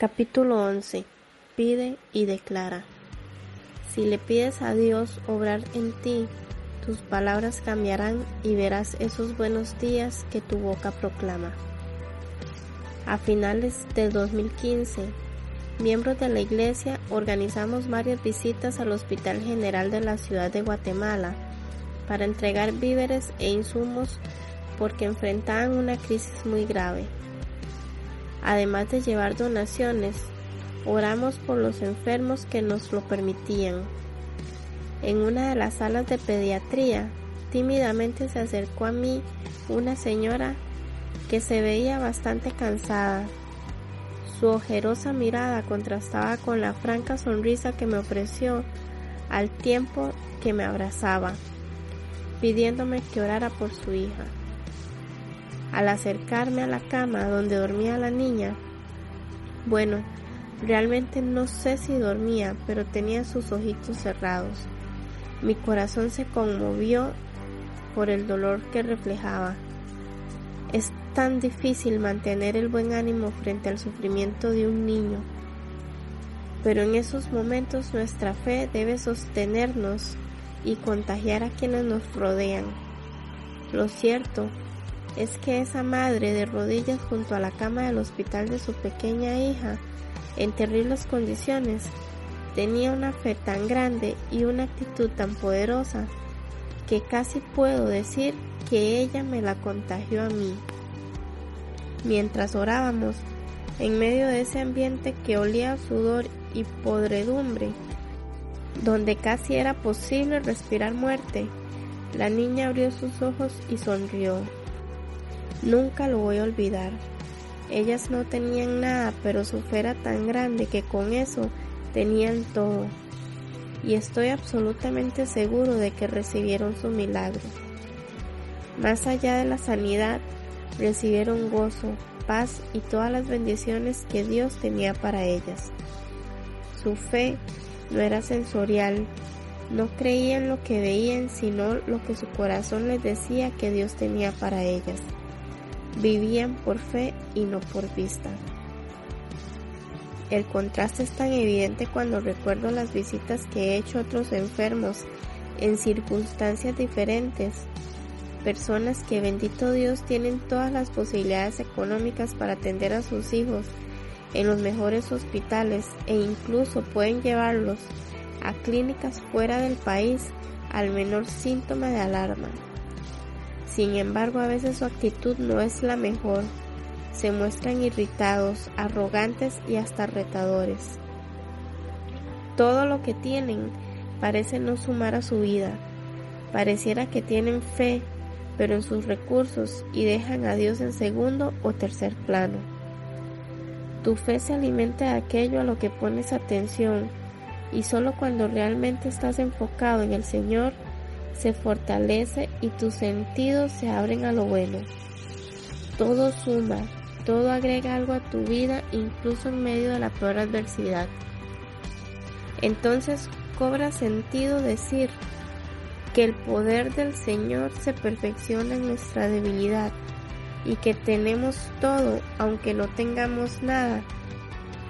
Capítulo 11. Pide y declara. Si le pides a Dios obrar en ti, tus palabras cambiarán y verás esos buenos días que tu boca proclama. A finales del 2015, miembros de la iglesia organizamos varias visitas al Hospital General de la Ciudad de Guatemala para entregar víveres e insumos porque enfrentaban una crisis muy grave. Además de llevar donaciones, oramos por los enfermos que nos lo permitían. En una de las salas de pediatría, tímidamente se acercó a mí una señora que se veía bastante cansada. Su ojerosa mirada contrastaba con la franca sonrisa que me ofreció al tiempo que me abrazaba, pidiéndome que orara por su hija. Al acercarme a la cama donde dormía la niña, bueno, realmente no sé si dormía, pero tenía sus ojitos cerrados. Mi corazón se conmovió por el dolor que reflejaba. Es tan difícil mantener el buen ánimo frente al sufrimiento de un niño, pero en esos momentos nuestra fe debe sostenernos y contagiar a quienes nos rodean. Lo cierto es que esa madre de rodillas junto a la cama del hospital de su pequeña hija, en terribles condiciones, tenía una fe tan grande y una actitud tan poderosa que casi puedo decir que ella me la contagió a mí. Mientras orábamos, en medio de ese ambiente que olía a sudor y podredumbre, donde casi era posible respirar muerte, la niña abrió sus ojos y sonrió. Nunca lo voy a olvidar. Ellas no tenían nada, pero su fe era tan grande que con eso tenían todo. Y estoy absolutamente seguro de que recibieron su milagro. Más allá de la sanidad, recibieron gozo, paz y todas las bendiciones que Dios tenía para ellas. Su fe no era sensorial, no creían lo que veían, sino lo que su corazón les decía que Dios tenía para ellas. Vivían por fe y no por vista. El contraste es tan evidente cuando recuerdo las visitas que he hecho a otros enfermos en circunstancias diferentes. Personas que, bendito Dios, tienen todas las posibilidades económicas para atender a sus hijos en los mejores hospitales e incluso pueden llevarlos a clínicas fuera del país al menor síntoma de alarma. Sin embargo, a veces su actitud no es la mejor. Se muestran irritados, arrogantes y hasta retadores. Todo lo que tienen parece no sumar a su vida. Pareciera que tienen fe, pero en sus recursos y dejan a Dios en segundo o tercer plano. Tu fe se alimenta de aquello a lo que pones atención y solo cuando realmente estás enfocado en el Señor se fortalece y tus sentidos se abren a lo bueno. Todo suma, todo agrega algo a tu vida incluso en medio de la peor adversidad. Entonces cobra sentido decir que el poder del Señor se perfecciona en nuestra debilidad y que tenemos todo aunque no tengamos nada,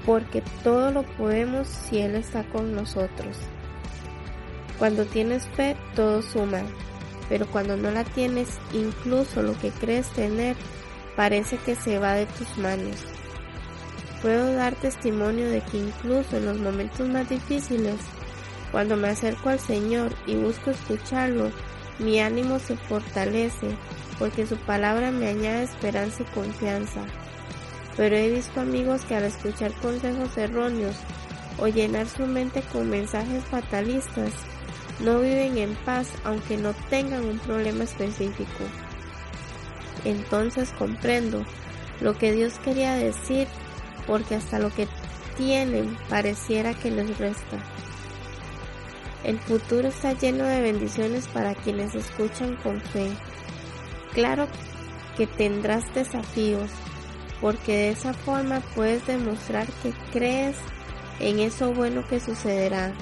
porque todo lo podemos si Él está con nosotros. Cuando tienes fe, todo suma, pero cuando no la tienes, incluso lo que crees tener parece que se va de tus manos. Puedo dar testimonio de que incluso en los momentos más difíciles, cuando me acerco al Señor y busco escucharlo, mi ánimo se fortalece porque su palabra me añade esperanza y confianza. Pero he visto amigos que al escuchar consejos erróneos o llenar su mente con mensajes fatalistas, no viven en paz aunque no tengan un problema específico. Entonces comprendo lo que Dios quería decir porque hasta lo que tienen pareciera que les resta. El futuro está lleno de bendiciones para quienes escuchan con fe. Claro que tendrás desafíos, porque de esa forma puedes demostrar que crees en eso bueno que sucederá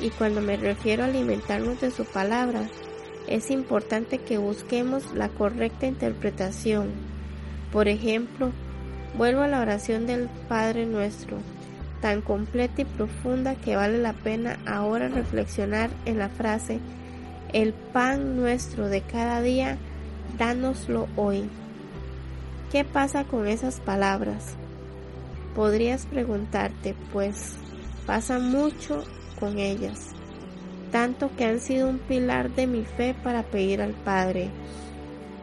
y cuando me refiero a alimentarnos de su palabra, es importante que busquemos la correcta interpretación. Por ejemplo, Vuelvo a la oración del Padre nuestro, tan completa y profunda que vale la pena ahora reflexionar en la frase, el pan nuestro de cada día, dánoslo hoy. ¿Qué pasa con esas palabras? Podrías preguntarte, pues pasa mucho con ellas, tanto que han sido un pilar de mi fe para pedir al Padre.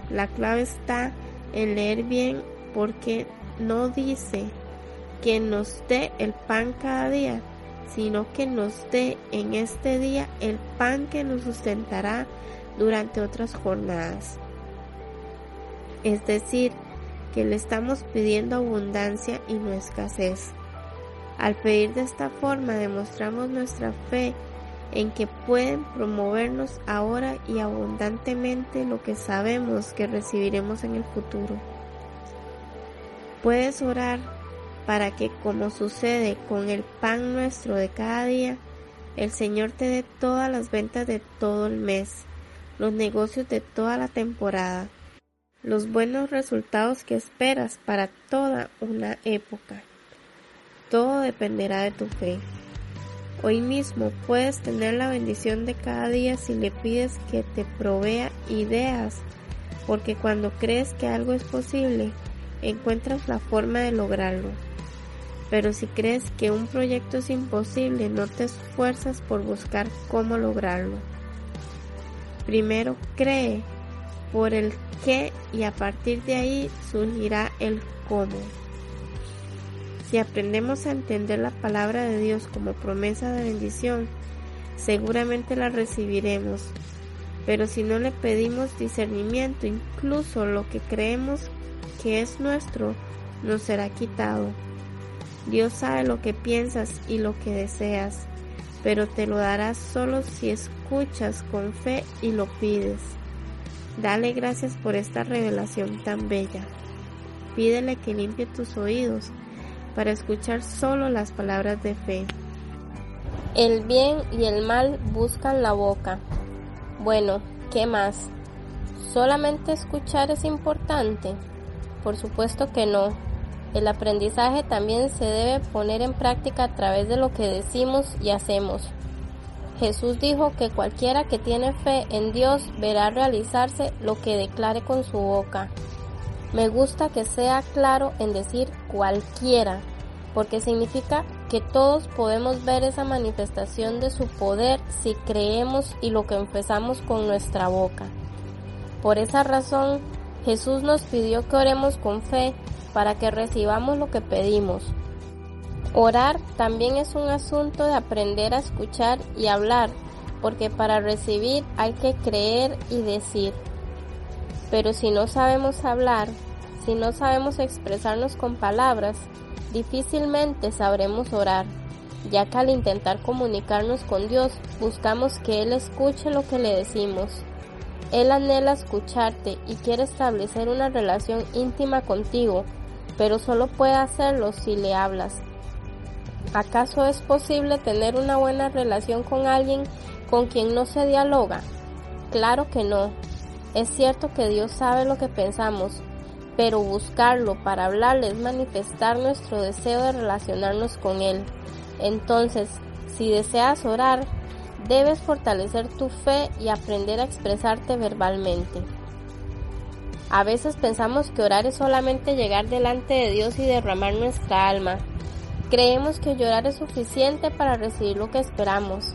La clave está en leer bien porque no dice que nos dé el pan cada día, sino que nos dé en este día el pan que nos sustentará durante otras jornadas. Es decir, que le estamos pidiendo abundancia y no escasez. Al pedir de esta forma demostramos nuestra fe en que pueden promovernos ahora y abundantemente lo que sabemos que recibiremos en el futuro. Puedes orar para que, como sucede con el pan nuestro de cada día, el Señor te dé todas las ventas de todo el mes, los negocios de toda la temporada, los buenos resultados que esperas para toda una época. Todo dependerá de tu fe. Hoy mismo puedes tener la bendición de cada día si le pides que te provea ideas, porque cuando crees que algo es posible, encuentras la forma de lograrlo. Pero si crees que un proyecto es imposible, no te esfuerzas por buscar cómo lograrlo. Primero cree por el qué y a partir de ahí surgirá el cómo. Si aprendemos a entender la palabra de Dios como promesa de bendición, seguramente la recibiremos. Pero si no le pedimos discernimiento, incluso lo que creemos que es nuestro nos será quitado. Dios sabe lo que piensas y lo que deseas, pero te lo dará solo si escuchas con fe y lo pides. Dale gracias por esta revelación tan bella. Pídele que limpie tus oídos para escuchar solo las palabras de fe. El bien y el mal buscan la boca. Bueno, ¿qué más? ¿Solamente escuchar es importante? Por supuesto que no. El aprendizaje también se debe poner en práctica a través de lo que decimos y hacemos. Jesús dijo que cualquiera que tiene fe en Dios verá realizarse lo que declare con su boca. Me gusta que sea claro en decir cualquiera, porque significa que todos podemos ver esa manifestación de su poder si creemos y lo que empezamos con nuestra boca. Por esa razón, Jesús nos pidió que oremos con fe para que recibamos lo que pedimos. Orar también es un asunto de aprender a escuchar y hablar, porque para recibir hay que creer y decir. Pero si no sabemos hablar, si no sabemos expresarnos con palabras, difícilmente sabremos orar, ya que al intentar comunicarnos con Dios buscamos que Él escuche lo que le decimos. Él anhela escucharte y quiere establecer una relación íntima contigo, pero solo puede hacerlo si le hablas. ¿Acaso es posible tener una buena relación con alguien con quien no se dialoga? Claro que no. Es cierto que Dios sabe lo que pensamos, pero buscarlo para hablarle es manifestar nuestro deseo de relacionarnos con Él. Entonces, si deseas orar, Debes fortalecer tu fe y aprender a expresarte verbalmente. A veces pensamos que orar es solamente llegar delante de Dios y derramar nuestra alma. Creemos que llorar es suficiente para recibir lo que esperamos.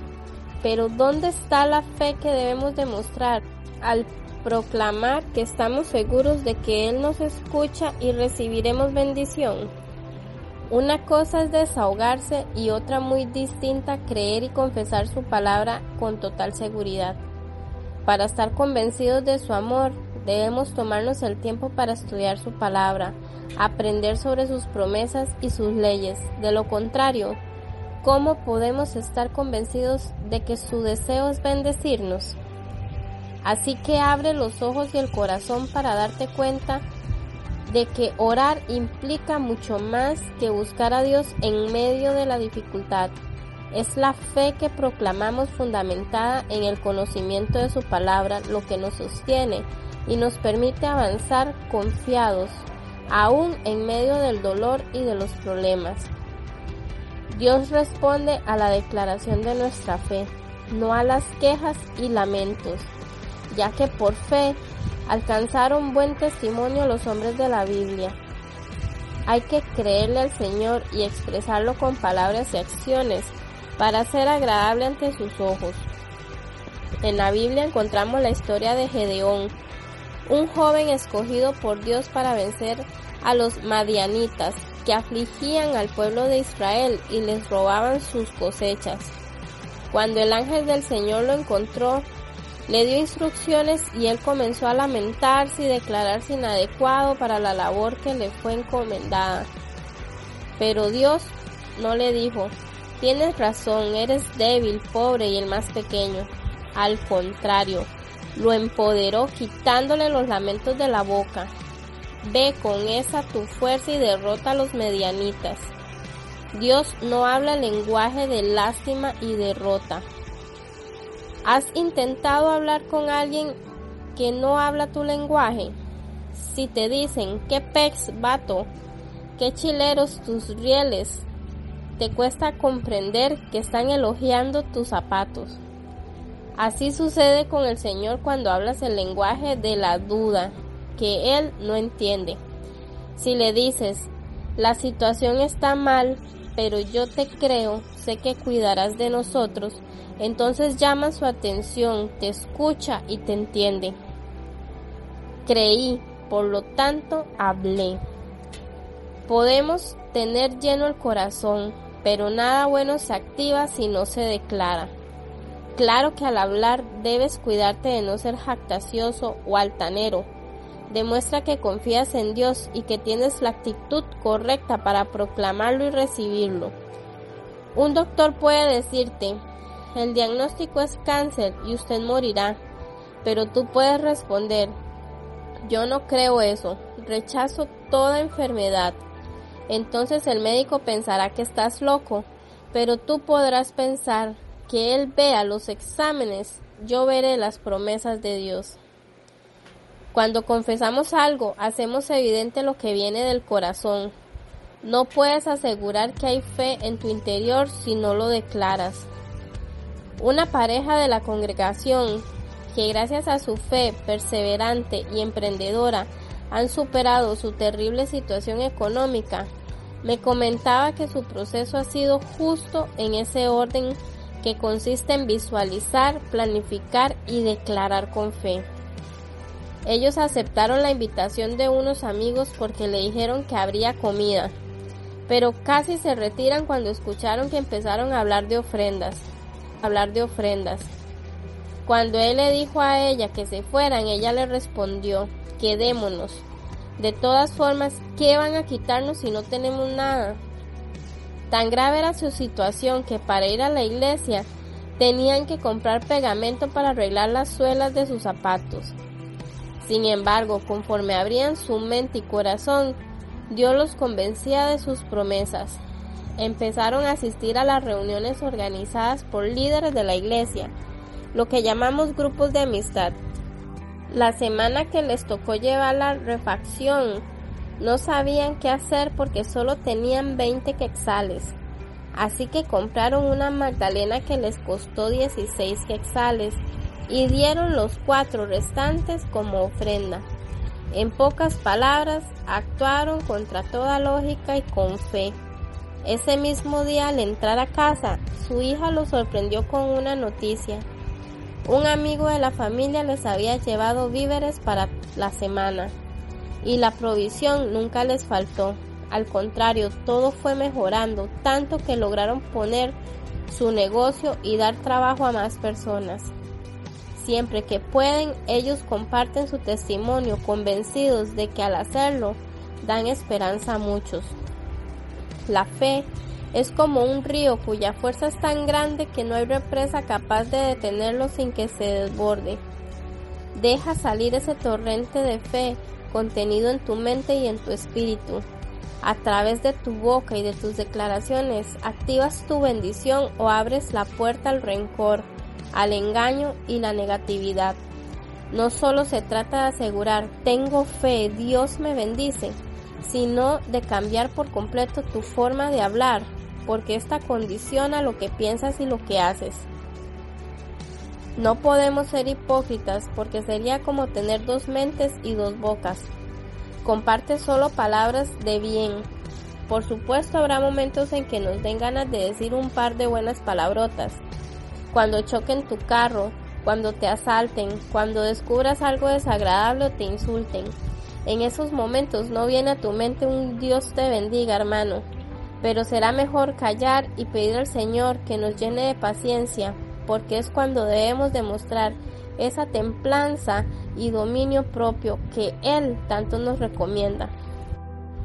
Pero ¿dónde está la fe que debemos demostrar al proclamar que estamos seguros de que Él nos escucha y recibiremos bendición? Una cosa es desahogarse y otra muy distinta creer y confesar su palabra con total seguridad. Para estar convencidos de su amor, debemos tomarnos el tiempo para estudiar su palabra, aprender sobre sus promesas y sus leyes. De lo contrario, ¿cómo podemos estar convencidos de que su deseo es bendecirnos? Así que abre los ojos y el corazón para darte cuenta de que orar implica mucho más que buscar a Dios en medio de la dificultad. Es la fe que proclamamos fundamentada en el conocimiento de su palabra lo que nos sostiene y nos permite avanzar confiados, aún en medio del dolor y de los problemas. Dios responde a la declaración de nuestra fe, no a las quejas y lamentos, ya que por fe alcanzaron buen testimonio los hombres de la Biblia. Hay que creerle al Señor y expresarlo con palabras y acciones para ser agradable ante sus ojos. En la Biblia encontramos la historia de Gedeón, un joven escogido por Dios para vencer a los madianitas que afligían al pueblo de Israel y les robaban sus cosechas. Cuando el ángel del Señor lo encontró, le dio instrucciones y él comenzó a lamentarse y declararse inadecuado para la labor que le fue encomendada. Pero Dios no le dijo, tienes razón, eres débil, pobre y el más pequeño. Al contrario, lo empoderó quitándole los lamentos de la boca. Ve con esa tu fuerza y derrota a los medianitas. Dios no habla lenguaje de lástima y derrota. ¿Has intentado hablar con alguien que no habla tu lenguaje? Si te dicen, qué pex, vato, qué chileros tus rieles, te cuesta comprender que están elogiando tus zapatos. Así sucede con el Señor cuando hablas el lenguaje de la duda, que Él no entiende. Si le dices, la situación está mal, pero yo te creo, sé que cuidarás de nosotros, entonces llama su atención, te escucha y te entiende. Creí, por lo tanto hablé. Podemos tener lleno el corazón, pero nada bueno se activa si no se declara. Claro que al hablar debes cuidarte de no ser jactacioso o altanero. Demuestra que confías en Dios y que tienes la actitud correcta para proclamarlo y recibirlo. Un doctor puede decirte, el diagnóstico es cáncer y usted morirá, pero tú puedes responder, yo no creo eso, rechazo toda enfermedad. Entonces el médico pensará que estás loco, pero tú podrás pensar, que Él vea los exámenes, yo veré las promesas de Dios. Cuando confesamos algo, hacemos evidente lo que viene del corazón. No puedes asegurar que hay fe en tu interior si no lo declaras. Una pareja de la congregación que gracias a su fe perseverante y emprendedora han superado su terrible situación económica, me comentaba que su proceso ha sido justo en ese orden que consiste en visualizar, planificar y declarar con fe. Ellos aceptaron la invitación de unos amigos porque le dijeron que habría comida, pero casi se retiran cuando escucharon que empezaron a hablar de ofrendas, hablar de ofrendas. Cuando él le dijo a ella que se fueran, ella le respondió, quedémonos. De todas formas, ¿qué van a quitarnos si no tenemos nada? Tan grave era su situación que para ir a la iglesia tenían que comprar pegamento para arreglar las suelas de sus zapatos. Sin embargo, conforme abrían su mente y corazón, Dios los convencía de sus promesas. Empezaron a asistir a las reuniones organizadas por líderes de la iglesia, lo que llamamos grupos de amistad. La semana que les tocó llevar la refacción no sabían qué hacer porque solo tenían 20 quexales. Así que compraron una magdalena que les costó 16 quexales y dieron los cuatro restantes como ofrenda. En pocas palabras, actuaron contra toda lógica y con fe. Ese mismo día al entrar a casa, su hija lo sorprendió con una noticia. Un amigo de la familia les había llevado víveres para la semana y la provisión nunca les faltó. Al contrario, todo fue mejorando, tanto que lograron poner su negocio y dar trabajo a más personas. Siempre que pueden, ellos comparten su testimonio convencidos de que al hacerlo dan esperanza a muchos. La fe es como un río cuya fuerza es tan grande que no hay represa capaz de detenerlo sin que se desborde. Deja salir ese torrente de fe contenido en tu mente y en tu espíritu. A través de tu boca y de tus declaraciones activas tu bendición o abres la puerta al rencor, al engaño y la negatividad. No solo se trata de asegurar, tengo fe, Dios me bendice, sino de cambiar por completo tu forma de hablar, porque esta condiciona lo que piensas y lo que haces. No podemos ser hipócritas porque sería como tener dos mentes y dos bocas. Comparte solo palabras de bien. Por supuesto habrá momentos en que nos den ganas de decir un par de buenas palabrotas. Cuando choquen tu carro, cuando te asalten, cuando descubras algo desagradable o te insulten. En esos momentos no viene a tu mente un Dios te bendiga, hermano, pero será mejor callar y pedir al Señor que nos llene de paciencia porque es cuando debemos demostrar esa templanza y dominio propio que Él tanto nos recomienda.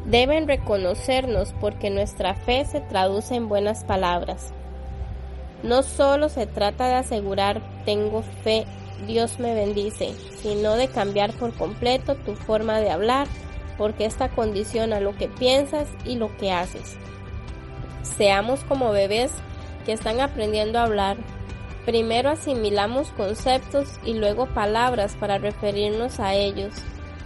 Deben reconocernos porque nuestra fe se traduce en buenas palabras. No solo se trata de asegurar tengo fe, Dios me bendice, sino de cambiar por completo tu forma de hablar, porque esta condiciona lo que piensas y lo que haces. Seamos como bebés que están aprendiendo a hablar, Primero asimilamos conceptos y luego palabras para referirnos a ellos,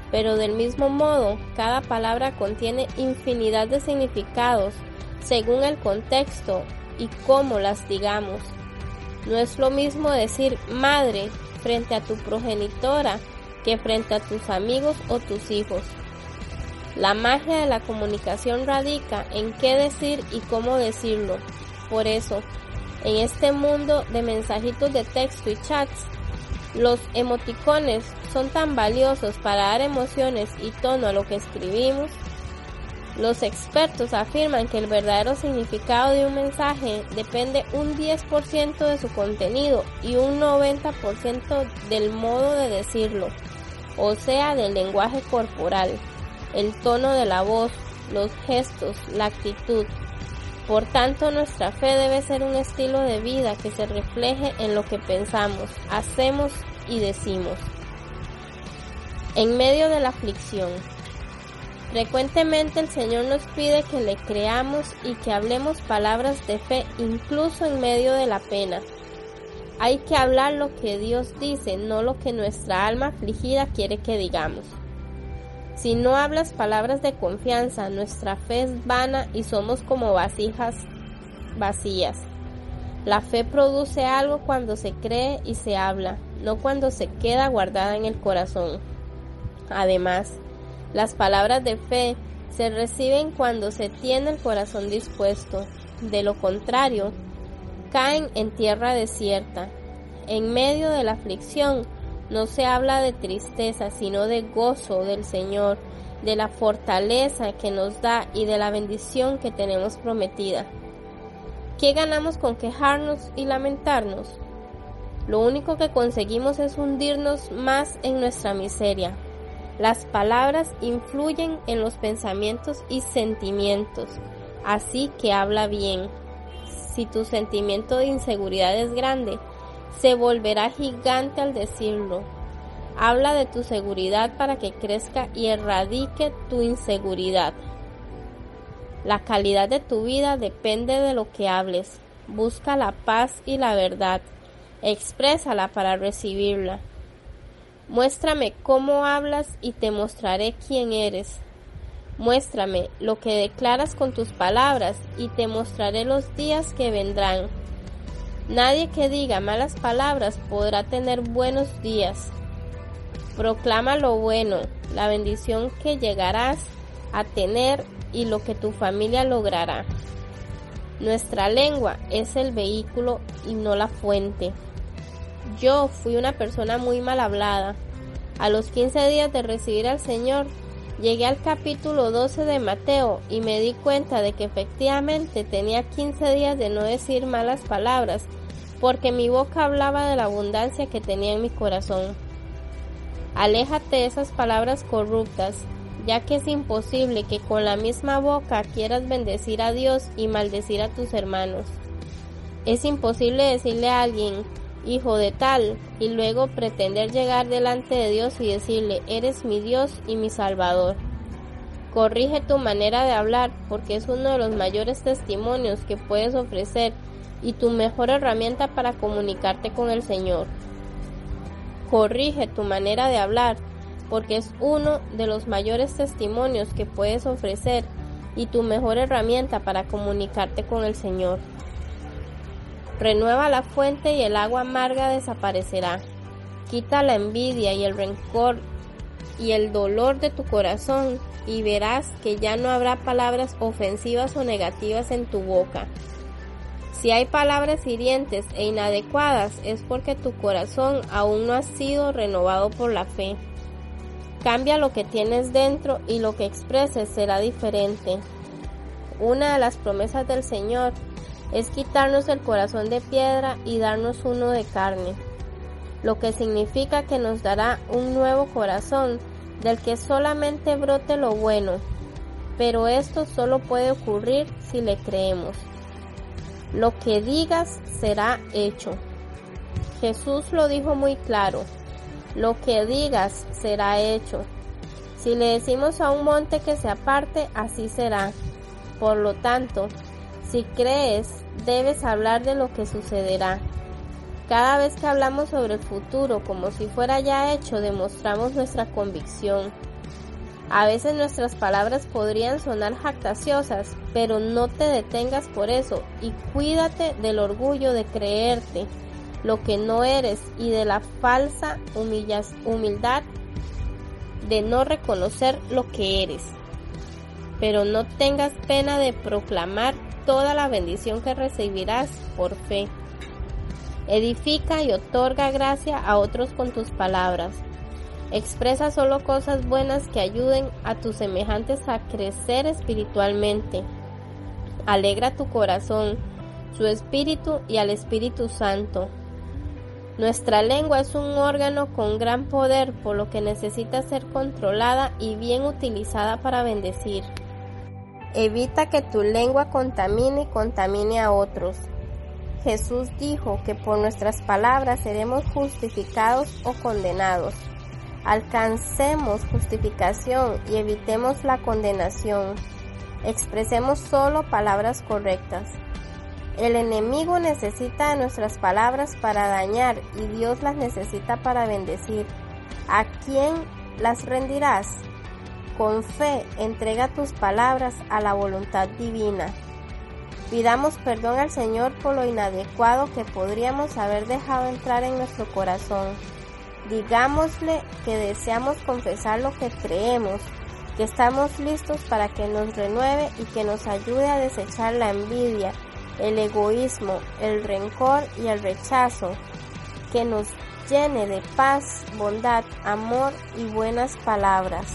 pero del mismo modo, cada palabra contiene infinidad de significados según el contexto y cómo las digamos. No es lo mismo decir madre frente a tu progenitora que frente a tus amigos o tus hijos. La magia de la comunicación radica en qué decir y cómo decirlo. Por eso, en este mundo de mensajitos de texto y chats, los emoticones son tan valiosos para dar emociones y tono a lo que escribimos. Los expertos afirman que el verdadero significado de un mensaje depende un 10% de su contenido y un 90% del modo de decirlo, o sea, del lenguaje corporal, el tono de la voz, los gestos, la actitud, por tanto, nuestra fe debe ser un estilo de vida que se refleje en lo que pensamos, hacemos y decimos. En medio de la aflicción, frecuentemente el Señor nos pide que le creamos y que hablemos palabras de fe incluso en medio de la pena. Hay que hablar lo que Dios dice, no lo que nuestra alma afligida quiere que digamos. Si no hablas palabras de confianza, nuestra fe es vana y somos como vasijas vacías. La fe produce algo cuando se cree y se habla, no cuando se queda guardada en el corazón. Además, las palabras de fe se reciben cuando se tiene el corazón dispuesto. De lo contrario, caen en tierra desierta. En medio de la aflicción, no se habla de tristeza, sino de gozo del Señor, de la fortaleza que nos da y de la bendición que tenemos prometida. ¿Qué ganamos con quejarnos y lamentarnos? Lo único que conseguimos es hundirnos más en nuestra miseria. Las palabras influyen en los pensamientos y sentimientos, así que habla bien. Si tu sentimiento de inseguridad es grande, se volverá gigante al decirlo. Habla de tu seguridad para que crezca y erradique tu inseguridad. La calidad de tu vida depende de lo que hables. Busca la paz y la verdad. Exprésala para recibirla. Muéstrame cómo hablas y te mostraré quién eres. Muéstrame lo que declaras con tus palabras y te mostraré los días que vendrán. Nadie que diga malas palabras podrá tener buenos días. Proclama lo bueno, la bendición que llegarás a tener y lo que tu familia logrará. Nuestra lengua es el vehículo y no la fuente. Yo fui una persona muy mal hablada. A los 15 días de recibir al Señor, llegué al capítulo 12 de Mateo y me di cuenta de que efectivamente tenía 15 días de no decir malas palabras, porque mi boca hablaba de la abundancia que tenía en mi corazón. Aléjate de esas palabras corruptas, ya que es imposible que con la misma boca quieras bendecir a Dios y maldecir a tus hermanos. Es imposible decirle a alguien, hijo de tal, y luego pretender llegar delante de Dios y decirle, eres mi Dios y mi Salvador. Corrige tu manera de hablar porque es uno de los mayores testimonios que puedes ofrecer y tu mejor herramienta para comunicarte con el Señor. Corrige tu manera de hablar porque es uno de los mayores testimonios que puedes ofrecer y tu mejor herramienta para comunicarte con el Señor. Renueva la fuente y el agua amarga desaparecerá. Quita la envidia y el rencor y el dolor de tu corazón y verás que ya no habrá palabras ofensivas o negativas en tu boca. Si hay palabras hirientes e inadecuadas es porque tu corazón aún no ha sido renovado por la fe. Cambia lo que tienes dentro y lo que expreses será diferente. Una de las promesas del Señor es quitarnos el corazón de piedra y darnos uno de carne, lo que significa que nos dará un nuevo corazón del que solamente brote lo bueno, pero esto solo puede ocurrir si le creemos. Lo que digas será hecho. Jesús lo dijo muy claro, lo que digas será hecho. Si le decimos a un monte que se aparte, así será. Por lo tanto, si crees, debes hablar de lo que sucederá. Cada vez que hablamos sobre el futuro como si fuera ya hecho, demostramos nuestra convicción. A veces nuestras palabras podrían sonar jactaciosas, pero no te detengas por eso y cuídate del orgullo de creerte lo que no eres y de la falsa humildad de no reconocer lo que eres. Pero no tengas pena de proclamar toda la bendición que recibirás por fe. Edifica y otorga gracia a otros con tus palabras. Expresa solo cosas buenas que ayuden a tus semejantes a crecer espiritualmente. Alegra tu corazón, su espíritu y al Espíritu Santo. Nuestra lengua es un órgano con gran poder, por lo que necesita ser controlada y bien utilizada para bendecir. Evita que tu lengua contamine y contamine a otros. Jesús dijo que por nuestras palabras seremos justificados o condenados. Alcancemos justificación y evitemos la condenación. Expresemos solo palabras correctas. El enemigo necesita nuestras palabras para dañar y Dios las necesita para bendecir. ¿A quién las rendirás? Con fe entrega tus palabras a la voluntad divina. Pidamos perdón al Señor por lo inadecuado que podríamos haber dejado entrar en nuestro corazón. Digámosle que deseamos confesar lo que creemos, que estamos listos para que nos renueve y que nos ayude a desechar la envidia, el egoísmo, el rencor y el rechazo, que nos llene de paz, bondad, amor y buenas palabras.